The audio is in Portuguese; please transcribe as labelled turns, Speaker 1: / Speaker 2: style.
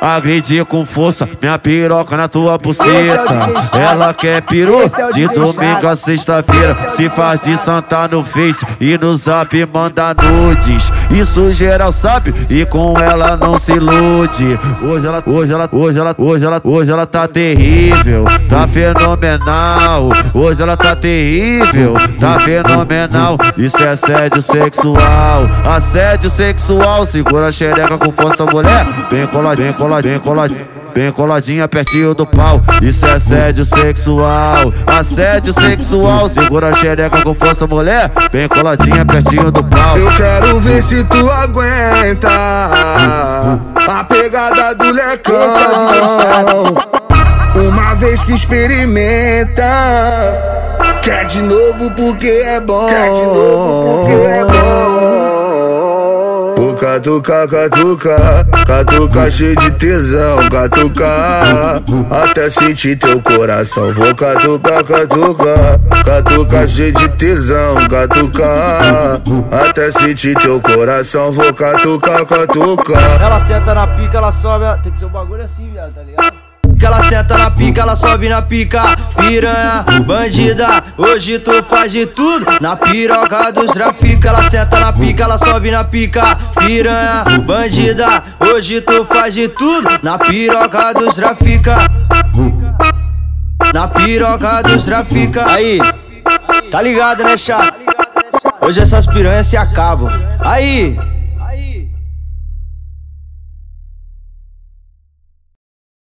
Speaker 1: Agredir com força minha piroca na tua buceta. Ela quer peru de domingo a sexta-feira. Se faz de santa no Face e no Zap manda nudes. Isso geral sabe e com ela não se ilude. Hoje ela, hoje ela, hoje ela, hoje ela, hoje ela tá terrível, tá fenomenal. Hoje ela tá terrível, tá fenomenal. Isso é assédio sexual, assédio sexual. Segura a xereca com força, mulher. Vem coladinho, coladinho coladinha, coladinha. Bem coladinha pertinho do pau, isso é assédio sexual. Assédio sexual, segura a xereca com força, mulher. Bem coladinha pertinho do pau.
Speaker 2: Eu quero ver se tu aguenta a pegada do lecão. Uma vez que experimenta, quer de novo porque é bom. Quer de novo porque é bom. Catuca, catuca, catuca cheio de tesão, catuca, até sentir teu coração. Vou catuca, catuca, catuca cheio de tesão, catuca, até sentir teu coração. Vou catuca, catuca.
Speaker 3: Ela senta na pica, ela sobe, ela... tem que ser um bagulho assim, viado, tá ligado? Que ela senta na pica, ela sobe na pica. Piranha, bandida, hoje tu faz de tudo. Na piroca dos trafica, ela senta na pica, ela sobe na pica. Piranha, bandida, hoje tu faz de tudo. Na piroca dos trafica. Na piroca dos trafica. Aí, tá ligado, né, chá? Hoje essas piranhas se acabam. Aí.